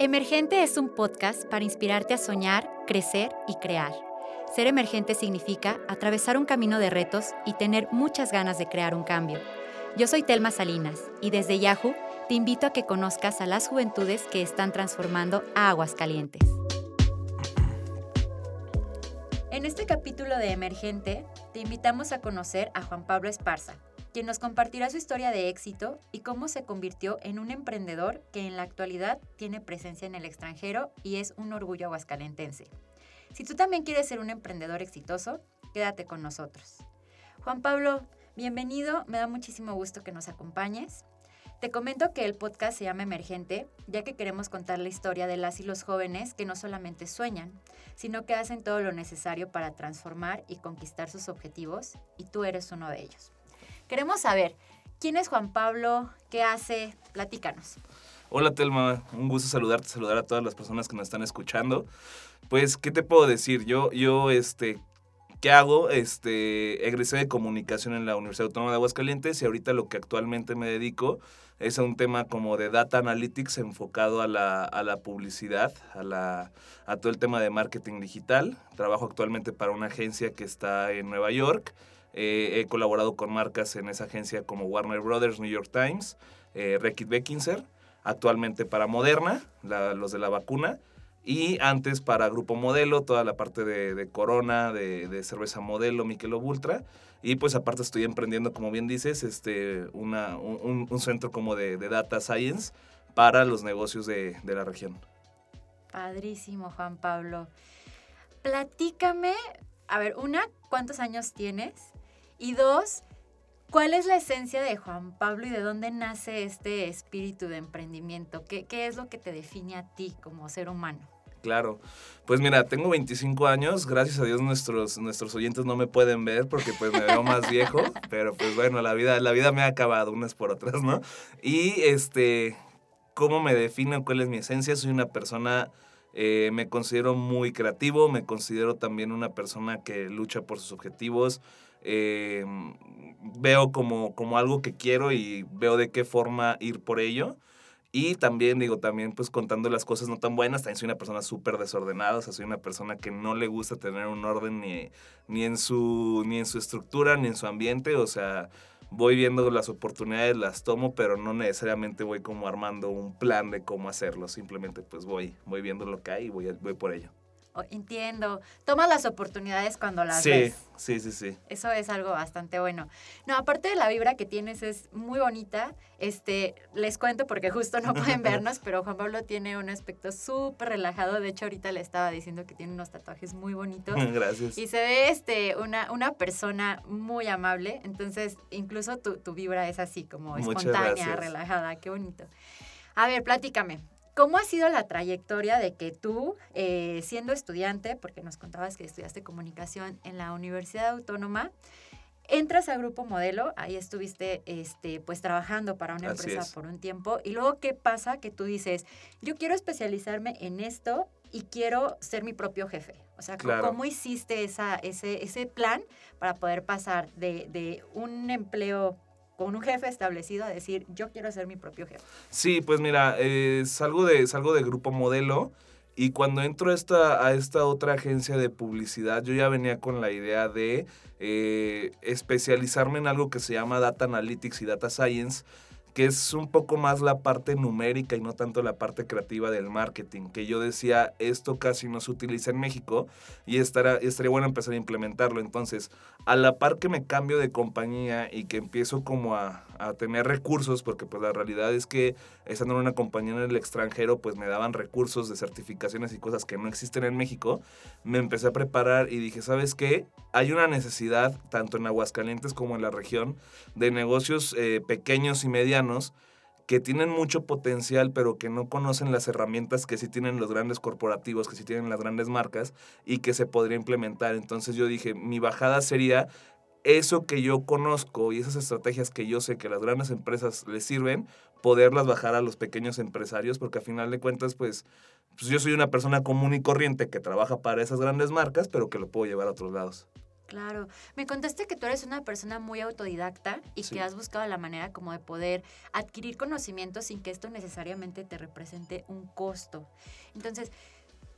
Emergente es un podcast para inspirarte a soñar, crecer y crear. Ser emergente significa atravesar un camino de retos y tener muchas ganas de crear un cambio. Yo soy Telma Salinas y desde Yahoo te invito a que conozcas a las juventudes que están transformando a Aguascalientes. En este capítulo de Emergente te invitamos a conocer a Juan Pablo Esparza, quien nos compartirá su historia de éxito y cómo se convirtió en un emprendedor que en la actualidad tiene presencia en el extranjero y es un orgullo aguascalentense. Si tú también quieres ser un emprendedor exitoso, quédate con nosotros. Juan Pablo, bienvenido, me da muchísimo gusto que nos acompañes. Te comento que el podcast se llama Emergente, ya que queremos contar la historia de las y los jóvenes que no solamente sueñan, sino que hacen todo lo necesario para transformar y conquistar sus objetivos, y tú eres uno de ellos. Queremos saber, ¿quién es Juan Pablo? ¿Qué hace? Platícanos. Hola Telma, un gusto saludarte, saludar a todas las personas que nos están escuchando. Pues, ¿qué te puedo decir? Yo, yo, este, ¿qué hago? Este, egresé de comunicación en la Universidad Autónoma de Aguascalientes y ahorita lo que actualmente me dedico es a un tema como de data analytics enfocado a la, a la publicidad, a, la, a todo el tema de marketing digital. Trabajo actualmente para una agencia que está en Nueva York eh, he colaborado con marcas en esa agencia como Warner Brothers, New York Times, eh, Reckitt Beckinser, actualmente para Moderna, los de la vacuna, y antes para Grupo Modelo, toda la parte de, Corona, de, cerveza Modelo, Michelob Ultra. Y pues aparte estoy emprendiendo, como bien dices, este, un, centro como de, Data Science para los negocios de, de la región. Padrísimo, Juan Pablo. Platícame, a ver, una, ¿cuántos años tienes? Y dos, ¿cuál es la esencia de Juan Pablo y de dónde nace este espíritu de emprendimiento? ¿Qué, es lo que te define a ti como ser humano? Claro. Pues mira, tengo 25 años. Gracias a Dios nuestros, nuestros oyentes no me pueden ver porque pues me veo más viejo. Pero pues bueno, la vida, la vida me ha acabado unas por otras, ¿no? Y este, ¿cómo me define? ¿Cuál es mi esencia? Soy una persona, eh, me considero muy creativo, me considero también una persona que lucha por sus objetivos. Eh, veo como, como algo que quiero y veo de qué forma ir por ello. Y también, digo, también pues contando las cosas no tan buenas, también soy una persona súper desordenada, o sea, soy una persona que no le gusta tener un orden ni, ni, en su, ni en su estructura, ni en su ambiente, o sea, voy viendo las oportunidades, las tomo, pero no necesariamente voy como armando un plan de cómo hacerlo, simplemente pues voy, voy viendo lo que hay y voy, voy por ello. Entiendo. Toma las oportunidades cuando las ves. Sí, sí, sí. Eso es algo bastante bueno. No, aparte de la vibra que tienes es muy bonita. Este, les cuento porque justo no pueden vernos, pero Juan Pablo tiene un aspecto súper relajado. De hecho, ahorita le estaba diciendo que tiene unos tatuajes muy bonitos. Gracias. Y se ve este, una, una persona muy amable. Entonces, incluso tu, tu vibra es así, como espontánea, relajada. Qué bonito. A ver, platícame. ¿Cómo ha sido la trayectoria de que tú, eh, siendo estudiante, porque nos contabas que estudiaste comunicación en la Universidad Autónoma, entras a Grupo Modelo, ahí estuviste este, pues trabajando para una empresa por un tiempo, y luego qué pasa que tú dices, yo quiero especializarme en esto y quiero ser mi propio jefe. O sea, ¿cómo hiciste esa, ese, ese plan para poder pasar de, de un empleo con un jefe establecido a decir, yo quiero ser mi propio jefe? Sí, pues mira, eh, salgo, de, salgo de Grupo Modelo y cuando entro esta, a esta otra agencia de publicidad, yo ya venía con la idea de eh, especializarme en algo que se llama Data Analytics y Data Science que es un poco más la parte numérica y no tanto la parte creativa del marketing, que yo decía, esto casi no se utiliza en México y estará, estaría bueno empezar a implementarlo. Entonces, a la par que me cambio de compañía y que empiezo como a, a tener recursos, porque pues la realidad es que estando en una compañía en el extranjero, pues me daban recursos de certificaciones y cosas que no existen en México, me empecé a preparar y dije, ¿sabes qué? Hay una necesidad, tanto en Aguascalientes como en la región, de negocios eh, pequeños y medianos que tienen mucho potencial, pero que no conocen las herramientas que sí tienen los grandes corporativos, que sí tienen las grandes marcas y que se podría implementar. Entonces yo dije, mi bajada sería eso que yo conozco y esas estrategias que yo sé que las grandes empresas les sirven, poderlas bajar a los pequeños empresarios, porque a final de cuentas, pues, pues yo soy una persona común y corriente que trabaja para esas grandes marcas, pero que lo puedo llevar a otros lados. Claro. Me contaste que tú eres una persona muy autodidacta y Sí. que has buscado la manera como de poder adquirir conocimiento sin que esto necesariamente te represente un costo. Entonces,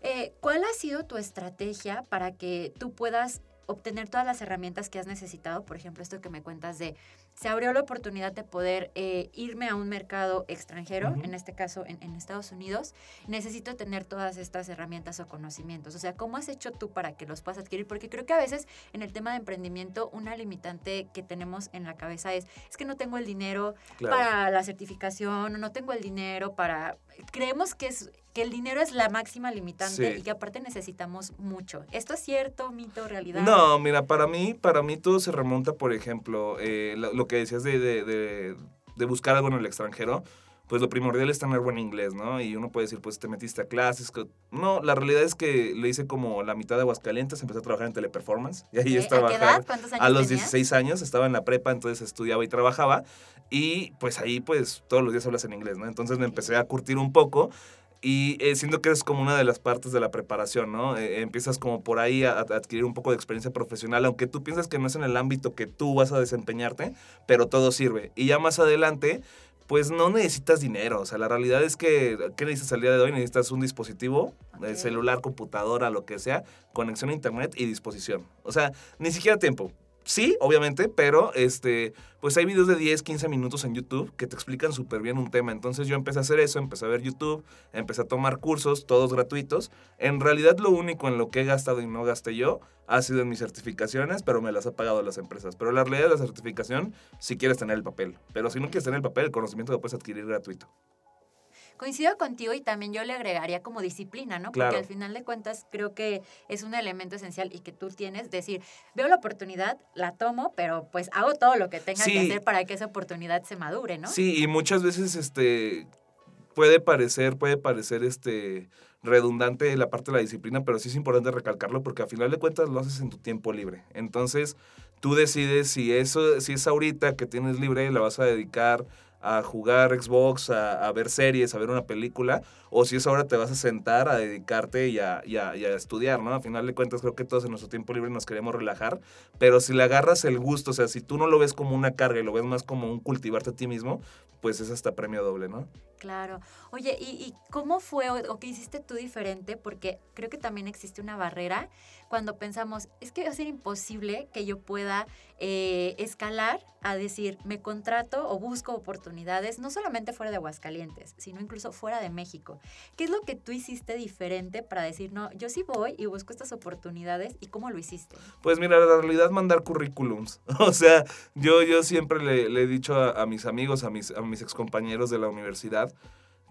eh, ¿cuál ha sido tu estrategia para que tú puedas obtener todas las herramientas que has necesitado? Por ejemplo, esto que me cuentas de, se abrió la oportunidad de poder eh, irme a un mercado extranjero, en este caso en, en Estados Unidos, necesito tener todas estas herramientas o conocimientos. O sea, ¿cómo has hecho tú para que los puedas adquirir? Porque creo que a veces en el tema de emprendimiento una limitante que tenemos en la cabeza es, es que no tengo el dinero Claro. para la certificación, o no tengo el dinero para... Creemos que, es, que el dinero es la máxima limitante Sí. y que aparte necesitamos mucho. ¿Esto es cierto, mito, realidad? No, mira, para mí, para mí todo se remonta, por ejemplo, eh, lo, lo que decías de, de- de- de buscar algo en el extranjero. Pues lo primordial es tener buen inglés, ¿no? Y uno puede decir, pues te metiste a clases. No, la realidad es que le hice como la mitad de Aguascalientes, empecé a trabajar en teleperformance. Y ahí ¿Eh? es ¿A qué edad? ¿Cuántos años A los tenías? 16 años estaba en la prepa, entonces estudiaba y trabajaba. Y pues ahí pues todos los días hablas en inglés, ¿no? Entonces me empecé a curtir un poco y eh, siento que es como una de las partes de la preparación, ¿no? Eh, empiezas como por ahí a, a adquirir un poco de experiencia profesional, aunque tú piensas que no es en el ámbito que tú vas a desempeñarte, pero todo sirve. Y ya más adelante, pues no necesitas dinero. O sea, la realidad es que, ¿qué necesitas al día de hoy? Necesitas un dispositivo, eh, Ok. celular, computadora, lo que sea, conexión a internet y disposición. O sea, ni siquiera tiempo. Sí, obviamente, pero este, pues hay videos de 10, 15 minutos en YouTube que te explican súper bien un tema. Entonces yo empecé a hacer eso, empecé a ver YouTube, empecé a tomar cursos, todos gratuitos. En realidad lo único en lo que he gastado y no gasté yo ha sido en mis certificaciones, pero me las ha pagado las empresas. Pero la realidad de la certificación, si quieres tener el papel. Pero si no quieres tener el papel, el conocimiento lo puedes adquirir gratuito. Coincido contigo y también yo le agregaría como disciplina, ¿no? Porque Claro. al final de cuentas creo que es un elemento esencial y que tú tienes, decir, veo la oportunidad, la tomo, pero pues hago todo lo que tenga que hacer para que esa oportunidad se madure, ¿no? Sí, y muchas veces este puede parecer, puede parecer este redundante la parte de la disciplina, pero sí es importante recalcarlo porque a final de cuentas lo haces en tu tiempo libre. Entonces, tú decides si eso si es ahorita que tienes libre la vas a dedicar a jugar Xbox, a, ver series, a ver una película, o si es ahora te vas a sentar a dedicarte y a, y a- a estudiar, ¿no? A final de cuentas creo que todos en nuestro tiempo libre nos queremos relajar, pero si le agarras el gusto, o sea, si tú no lo ves como una carga y lo ves más como un cultivarte a ti mismo, pues es hasta premio doble, ¿no? Claro. Oye, ¿y, y cómo fue o, o qué hiciste tú diferente? Porque creo que también existe una barrera cuando pensamos, es que va a ser imposible que yo pueda eh, escalar a decir, me contrato o busco oportunidades, no solamente fuera de Aguascalientes, sino incluso fuera de México. ¿Qué es lo que tú hiciste diferente para decir, no, yo sí voy y busco estas oportunidades y cómo lo hiciste? Pues mira, la realidad mandar currículums. O sea, yo, yo siempre le, le he dicho a, a mis amigos, a mis, a mis excompañeros de la universidad,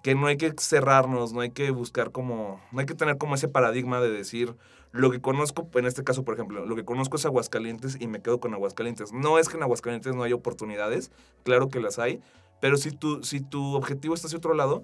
que no hay que cerrarnos, no hay que buscar como, no hay que tener como ese paradigma de decir, lo que conozco, en este caso, por ejemplo, lo que conozco es Aguascalientes y me quedo con Aguascalientes. No es que en Aguascalientes no haya oportunidades, claro que las hay, pero si tu, si tu objetivo está hacia otro lado,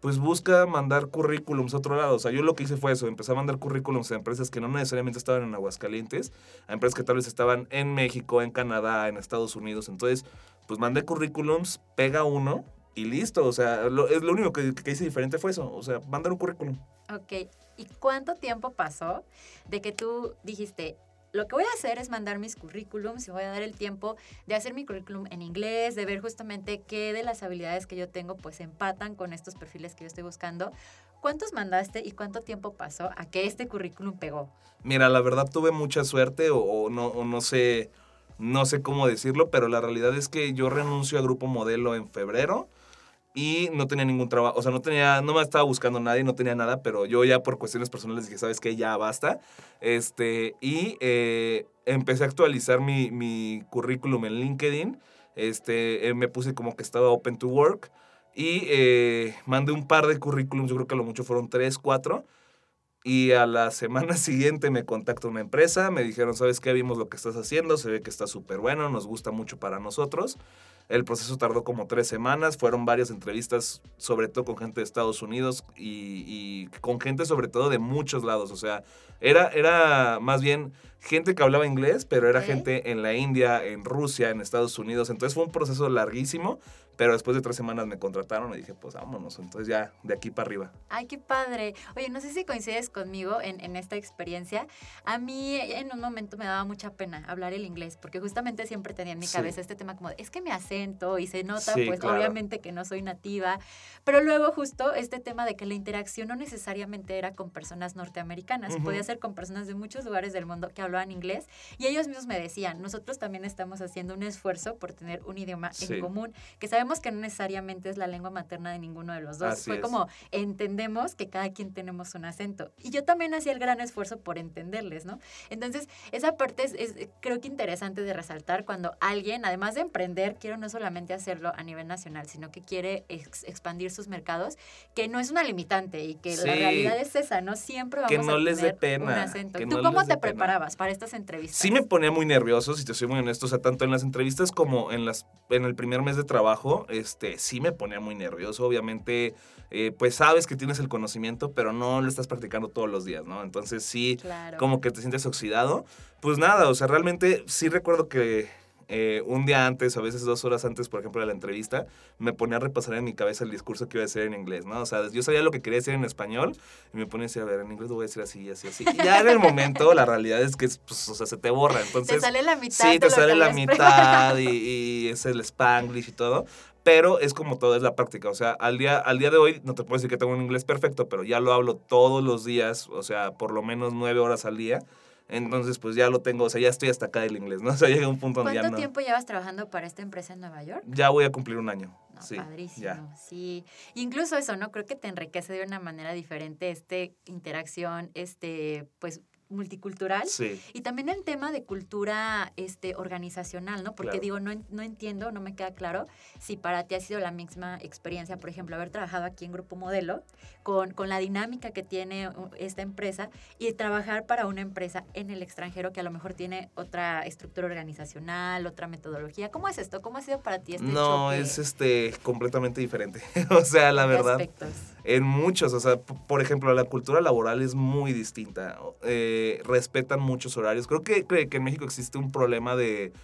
pues busca mandar currículums a otro lado. O sea, yo lo que hice fue eso, empecé a mandar currículums a empresas que no necesariamente estaban en Aguascalientes, a empresas que tal vez estaban en México, en Canadá, en Estados Unidos. Entonces, pues mandé currículums, pega uno y listo. O sea, lo, es lo único que, que hice diferente fue eso. O sea, mandar un currículum. Ok, ¿y cuánto tiempo pasó de que tú dijiste, lo que voy a hacer es mandar mis currículums y voy a dar el tiempo de hacer mi currículum en inglés, de ver justamente qué de las habilidades que yo tengo pues empatan con estos perfiles que yo estoy buscando? ¿Cuántos mandaste y cuánto tiempo pasó a que este currículum pegó? Mira, la verdad tuve mucha suerte o, o no, o no sé, no sé cómo decirlo, pero la realidad es que yo renuncio a Grupo Modelo en febrero y no tenía ningún trabajo, o sea, no tenía, no me estaba buscando nadie, no tenía nada, pero yo ya por cuestiones personales dije, sabes qué, ya basta, este, y eh, empecé a actualizar mi, mi currículum en LinkedIn, este, eh, me puse como que estaba open to work y eh, mandé un par de currículums, yo creo que a lo mucho fueron tres, cuatro, y a la semana siguiente me contacta una empresa, me dijeron, ¿sabes qué? Vimos lo que estás haciendo, se ve que está súper bueno, nos gusta mucho para nosotros. El proceso tardó como tres semanas, fueron varias entrevistas, sobre todo con gente de Estados Unidos y, y con gente sobre todo de muchos lados. O sea, era, era más bien gente que hablaba inglés, pero era Ok. gente en la India, en Rusia, en Estados Unidos. Entonces fue un proceso larguísimo, pero después de tres semanas me contrataron y dije, pues vámonos, entonces ya de aquí para arriba. Ay, qué padre. Oye, no sé si coincides conmigo en, en esta experiencia. A mí en un momento me daba mucha pena hablar el inglés, porque justamente siempre tenía en mi Sí. cabeza este tema como, de, es que mi acento y se nota, Sí, pues claro. obviamente que no soy nativa, pero luego justo este tema de que la interacción no necesariamente era con personas norteamericanas, Ujú. podía ser con personas de muchos lugares del mundo que hablaban inglés y ellos mismos me decían, nosotros también estamos haciendo un esfuerzo por tener un idioma Sí. en común, que sabemos que no necesariamente es la lengua materna de ninguno de los dos. Así Fue es. como entendemos que cada quien tenemos un acento. Y yo también hacía el gran esfuerzo por entenderles, ¿no? Entonces, esa parte es, es, creo que interesante de resaltar cuando alguien, además de emprender, quiere no solamente hacerlo a nivel nacional, sino que quiere ex- expandir sus mercados, que no es una limitante y que la Sí. realidad es esa, ¿no? Siempre vamos Que no a les tener un pena, acento. que ¿Tú no cómo te preparabas para estas entrevistas? Sí me ponía muy nervioso, si te soy muy honesto, o sea, tanto en las entrevistas como en las en el primer mes de trabajo, este, sí me ponía muy nervioso. Obviamente, eh, pues sabes que tienes el conocimiento, pero no lo estás practicando todos los días, ¿no? Entonces sí, Claro. como que te sientes oxidado. Pues nada, o sea, realmente sí recuerdo que eh, un día antes, a veces dos horas antes, por ejemplo, de la entrevista, me ponía a repasar en mi cabeza el discurso que iba a decir en inglés, ¿no? O sea, yo sabía lo que quería decir en español y me ponía a decir, a ver, en inglés lo voy a decir así, así, así. Y ya en el momento, la realidad es que, pues, o sea, se te borra. Entonces, te sale la mitad. Sí, te sale la mitad y, y es el spanglish y todo. Pero es como todo, es la práctica. O sea, al día, al día de hoy no te puedo decir que tengo un inglés perfecto, pero ya lo hablo todos los días, o sea, por lo menos nueve horas al día. Entonces, pues ya lo tengo, o sea, ya estoy hasta acá del inglés, ¿no? O sea, llega un punto donde ya ¿Cuánto no. tiempo llevas trabajando para esta empresa en Nueva York? Ya voy a cumplir un año. No, sí, padrísimo, ya. sí. Incluso eso, ¿no? Creo que te enriquece de una manera diferente este interacción, este, pues, multicultural. Sí. Y también el tema de cultura este, organizacional, ¿no? Porque Claro. digo, no, no entiendo, no me queda claro si para ti ha sido la misma experiencia, por ejemplo, haber trabajado aquí en Grupo Modelo, con, con la dinámica que tiene uh, esta empresa y trabajar para una empresa en el extranjero que a lo mejor tiene otra estructura organizacional, otra metodología. ¿Cómo es esto? ¿Cómo ha sido para ti este No, choque? es este completamente diferente. o sea, la ¿En qué verdad. aspectos? En muchos, o sea, por ejemplo, la cultura laboral es muy distinta. Eh, respetan muchos horarios. Creo que, que, en México existe un problema de,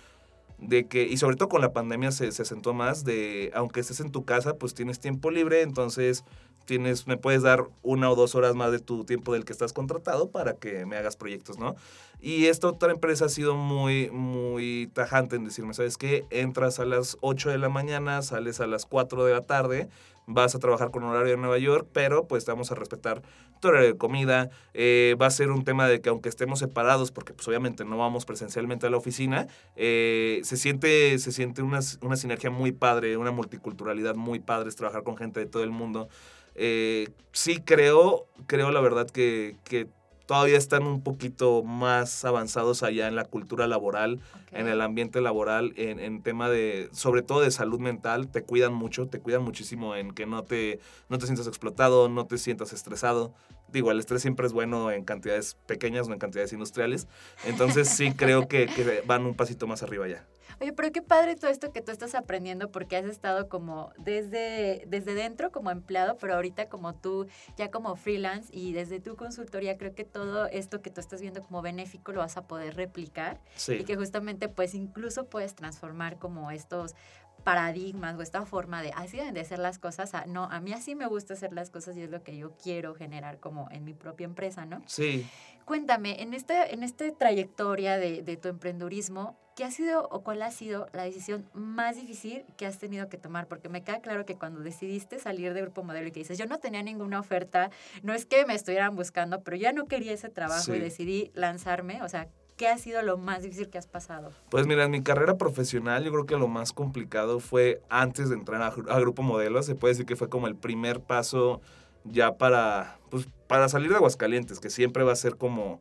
de que, y sobre todo con la pandemia se, se acentuó más, de aunque estés en tu casa, pues tienes tiempo libre, entonces tienes, me puedes dar una o dos horas más de tu tiempo del que estás contratado para que me hagas proyectos, ¿no? Y esta otra empresa ha sido muy, muy tajante en decirme, ¿sabes qué? Entras a las 8 de la mañana, sales a las 4 de la tarde, vas a trabajar con horario en Nueva York, pero pues vamos a respetar tu horario de comida. eh, va a ser un tema de que aunque estemos separados, porque pues obviamente no vamos presencialmente a la oficina, eh, se siente, se siente una, una sinergia muy padre, una multiculturalidad muy padre, es trabajar con gente de todo el mundo. Eh, sí creo, creo la verdad que todavía están un poquito más avanzados allá en la cultura laboral, en el ambiente laboral, en, en tema de, sobre todo de salud mental, te cuidan mucho, te cuidan muchísimo en que no te, no te sientas explotado, no te sientas estresado. Digo, el estrés siempre es bueno en cantidades pequeñas, no en cantidades industriales. Entonces sí creo que, que van un pasito más arriba ya. Oye, pero qué padre todo esto que tú estás aprendiendo porque has estado como desde, desde dentro como empleado, pero ahorita como tú ya como freelance y desde tu consultoría creo que todo esto que tú estás viendo como benéfico lo vas a poder replicar Sí. y que justamente pues incluso puedes transformar como estos paradigmas o esta forma de así deben de ser las cosas, a, no, a mí así me gusta hacer las cosas y es lo que yo quiero generar como en mi propia empresa, ¿no? Sí. Cuéntame, en esta en este trayectoria de, de tu emprendurismo, ¿qué ha sido o cuál ha sido la decisión más difícil que has tenido que tomar? Porque me queda claro que cuando decidiste salir de Grupo Modelo y que dices, yo no tenía ninguna oferta, no es que me estuvieran buscando, pero ya no quería ese trabajo y decidí lanzarme, o sea, ¿qué ha sido lo más difícil que has pasado? Pues mira, en mi carrera profesional yo creo que lo más complicado fue antes de entrar a, a Grupo Modelo. Se puede decir que fue como el primer paso ya para, pues, para salir de Aguascalientes, que siempre va a ser como,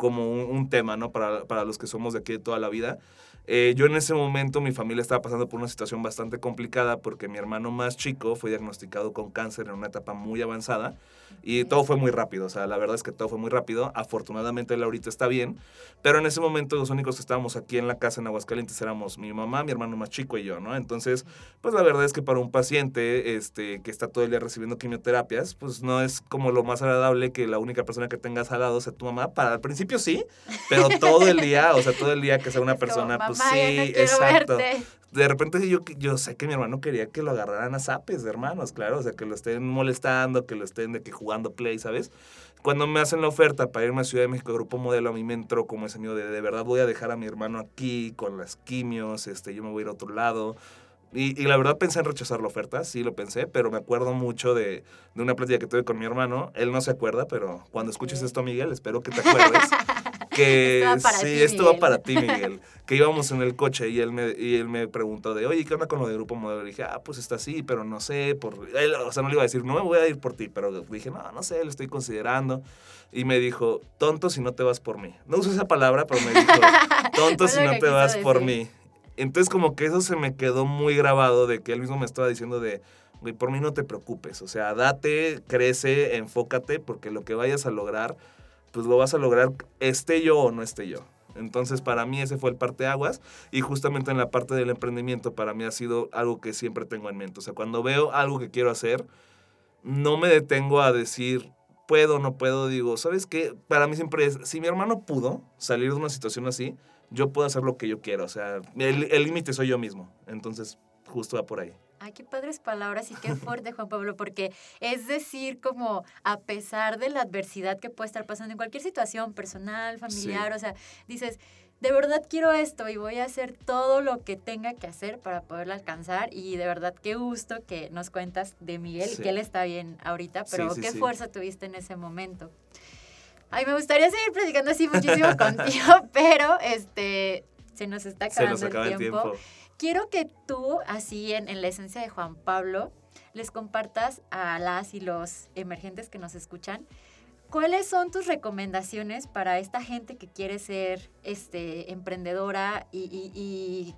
como un, un tema, ¿no? Para, para los que somos de aquí de toda la vida. Eh, yo en ese momento mi familia estaba pasando por una situación bastante complicada porque mi hermano más chico fue diagnosticado con cáncer en una etapa muy avanzada y todo fue muy rápido, o sea, la verdad es que todo fue muy rápido. Afortunadamente él ahorita está bien, pero en ese momento los únicos que estábamos aquí en la casa en Aguascalientes éramos mi mamá, mi hermano más chico y yo, ¿no? Entonces, pues la verdad es que para un paciente este, que está todo el día recibiendo quimioterapias, pues no es como lo más agradable que la única persona que tengas al lado sea tu mamá. Para al principio sí, pero todo el día, o sea, todo el día que sea una Es como, persona mamá, pues no sí, quiero exacto. verte. De repente yo, yo sé que mi hermano quería que lo agarraran a zapes hermanos, claro, o sea, que lo estén molestando, que lo estén de que jugando play, ¿sabes? Cuando me hacen la oferta para irme a Ciudad de México, Grupo Modelo, a mí me entró como ese miedo de, de verdad voy a dejar a mi hermano aquí con las quimios, este, yo me voy a ir a otro lado. Y, y la verdad pensé en rechazar la oferta, sí lo pensé, pero me acuerdo mucho de, de una plática que tuve con mi hermano. Él no se acuerda, pero cuando escuches esto, Miguel, espero que te acuerdes. que Esto va sí, ti, esto va Miguel. para ti, Miguel. Que íbamos en el coche y él me, y él me preguntó de, oye, ¿qué onda con lo de Grupo Modelo? Y dije, ah, pues está así, pero no sé. Por... Él, o sea, no le iba a decir, no me voy a ir por ti, pero dije, no, no sé, lo estoy considerando. Y me dijo, tonto si no te vas por mí. No uso esa palabra, pero me dijo, tonto si no te vas por decir. mí. Entonces como que eso se me quedó muy grabado de que él mismo me estaba diciendo de, güey, por mí no te preocupes. O sea, date, crece, enfócate, porque lo que vayas a lograr, pues lo vas a lograr esté yo o no esté yo. Entonces, para mí ese fue el parteaguas y justamente en la parte del emprendimiento para mí ha sido algo que siempre tengo en mente. O sea, cuando veo algo que quiero hacer, no me detengo a decir puedo, no puedo, digo, ¿sabes qué? Para mí siempre es, si mi hermano pudo salir de una situación así, yo puedo hacer lo que yo quiero. O sea, el límite soy yo mismo. Entonces, justo va por ahí. Ay, qué padres palabras y qué fuerte, Juan Pablo, porque es decir, como a pesar de la adversidad que puede estar pasando en cualquier situación personal, familiar, o sea, dices, de verdad quiero esto y voy a hacer todo lo que tenga que hacer para poderlo alcanzar y de verdad qué gusto que nos cuentas de Miguel, Sí. que él está bien ahorita, pero Sí, sí, qué sí. fuerza tuviste en ese momento. Ay, me gustaría seguir platicando así muchísimo contigo, pero este se nos está acabando nos acaba el el tiempo. tiempo. Quiero que tú, así en, en la esencia de Juan Pablo, les compartas a las y los emergentes que nos escuchan, ¿cuáles son tus recomendaciones para esta gente que quiere ser este, emprendedora y, y- y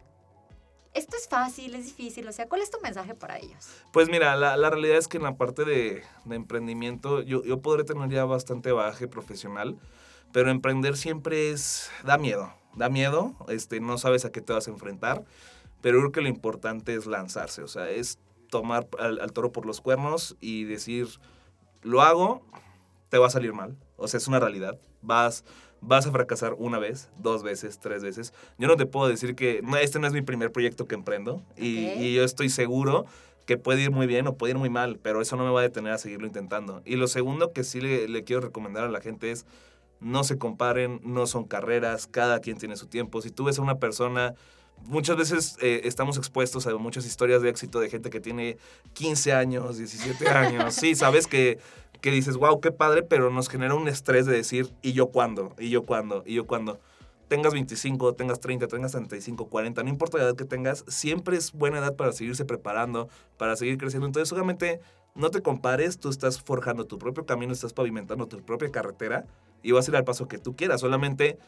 esto es fácil, es difícil? O sea, ¿cuál es tu mensaje para ellos? Pues mira, la, la realidad es que en la parte de, de emprendimiento yo, yo podré tener ya bastante bagaje profesional, pero emprender siempre es, da miedo, da miedo, este, no sabes a qué te vas a enfrentar, pero creo que lo importante es lanzarse, o sea, es tomar al, al toro por los cuernos y decir, lo hago, te va a salir mal, o sea, es una realidad, vas... Vas a fracasar una vez, dos veces, tres veces. Yo no te puedo decir que no, este no es mi primer proyecto que emprendo y, Ok. y yo estoy seguro que puede ir muy bien o puede ir muy mal, pero eso no me va a detener a seguirlo intentando. Y lo segundo que sí le, le quiero recomendar a la gente es no se comparen, no son carreras, cada quien tiene su tiempo. Si tú ves a una persona, muchas veces eh, estamos expuestos a muchas historias de éxito de gente que tiene 15 años, 17 años, sí, sabes que, que dices, wow, qué padre, pero nos genera un estrés de decir, ¿y yo cuándo? ¿Y yo cuándo? ¿Y yo cuándo? tengas 25, tengas 30, tengas 35, 40, no importa la edad que tengas, siempre es buena edad para seguirse preparando, para seguir creciendo. Entonces, obviamente, no te compares, tú estás forjando tu propio camino, estás pavimentando tu propia carretera y vas a ir al paso que tú quieras. Solamente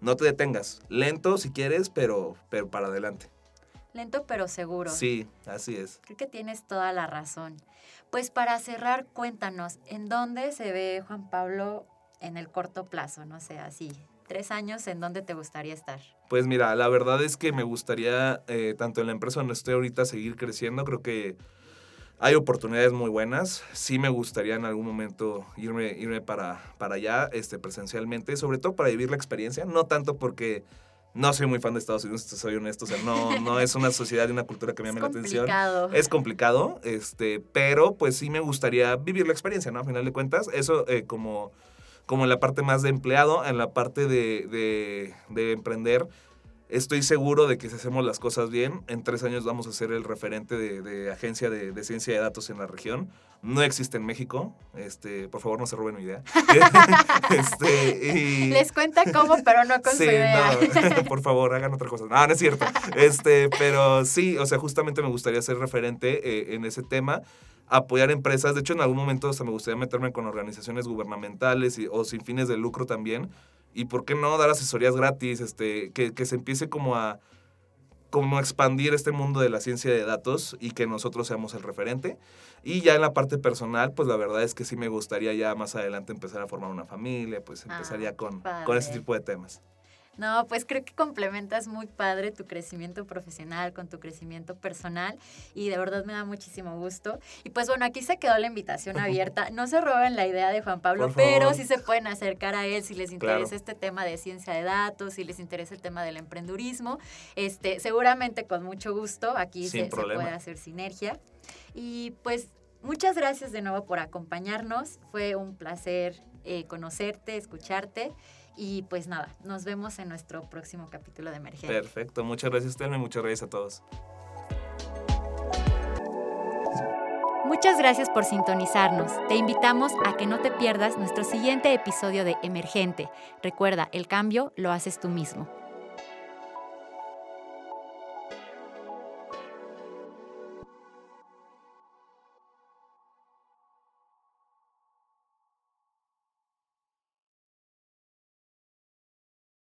no te detengas. Lento si quieres, pero, pero para adelante. Lento pero seguro. Sí, así es. Creo que tienes toda la razón. Pues para cerrar, cuéntanos, ¿en dónde se ve Juan Pablo en el corto plazo? No sé, así, tres años, ¿en dónde te gustaría estar? Pues mira, la verdad es que me gustaría, eh, tanto en la empresa donde estoy ahorita, seguir creciendo. Creo que hay oportunidades muy buenas. Sí me gustaría en algún momento irme, irme para, para allá este, presencialmente, sobre todo para vivir la experiencia. No tanto porque no soy muy fan de Estados Unidos, soy honesto. O sea, no, no es una sociedad y una cultura que me Es llame la atención. complicado. Es complicado, este, pero pues sí me gustaría vivir la experiencia, ¿no? A final de cuentas, eso eh, como, como en la parte más de empleado, en la parte de, de, de emprender, estoy seguro de que si hacemos las cosas bien, en tres años vamos a ser el referente de, de agencia de, de ciencia de datos en la región. No existe en México, este, por favor no se roben mi idea. este, y... Les cuenta cómo, pero no con Sí, su idea. no, por favor, hagan otra cosa. No, no es cierto. Este, pero sí, o sea, justamente me gustaría ser referente eh, en ese tema, apoyar empresas. De hecho, en algún momento hasta me gustaría meterme con organizaciones gubernamentales y- o sin fines de lucro también. Y por qué no dar asesorías gratis, este, que, que se empiece como a como expandir este mundo de la ciencia de datos y que nosotros seamos el referente. Y ya en la parte personal, pues la verdad es que sí me gustaría ya más adelante empezar a formar una familia, pues Ah, empezaría con, padre. con ese tipo de temas. No, pues creo que complementas muy padre tu crecimiento profesional con tu crecimiento personal y de verdad me da muchísimo gusto. Y pues bueno, aquí se quedó la invitación abierta. No se roben la idea de Juan Pablo, pero sí se pueden acercar a él si les interesa este tema de ciencia de datos, si les interesa el tema del emprendurismo. Este, seguramente con mucho gusto aquí se, puede hacer sinergia. Y pues muchas gracias de nuevo por acompañarnos. Fue un placer eh, conocerte, escucharte. Y pues nada, nos vemos en nuestro próximo capítulo de Emergencia. Perfecto, muchas gracias Telma y muchas gracias a todos. Muchas gracias por sintonizarnos. Te invitamos a que no te pierdas nuestro siguiente episodio de Emergente. Recuerda, el cambio lo haces tú mismo.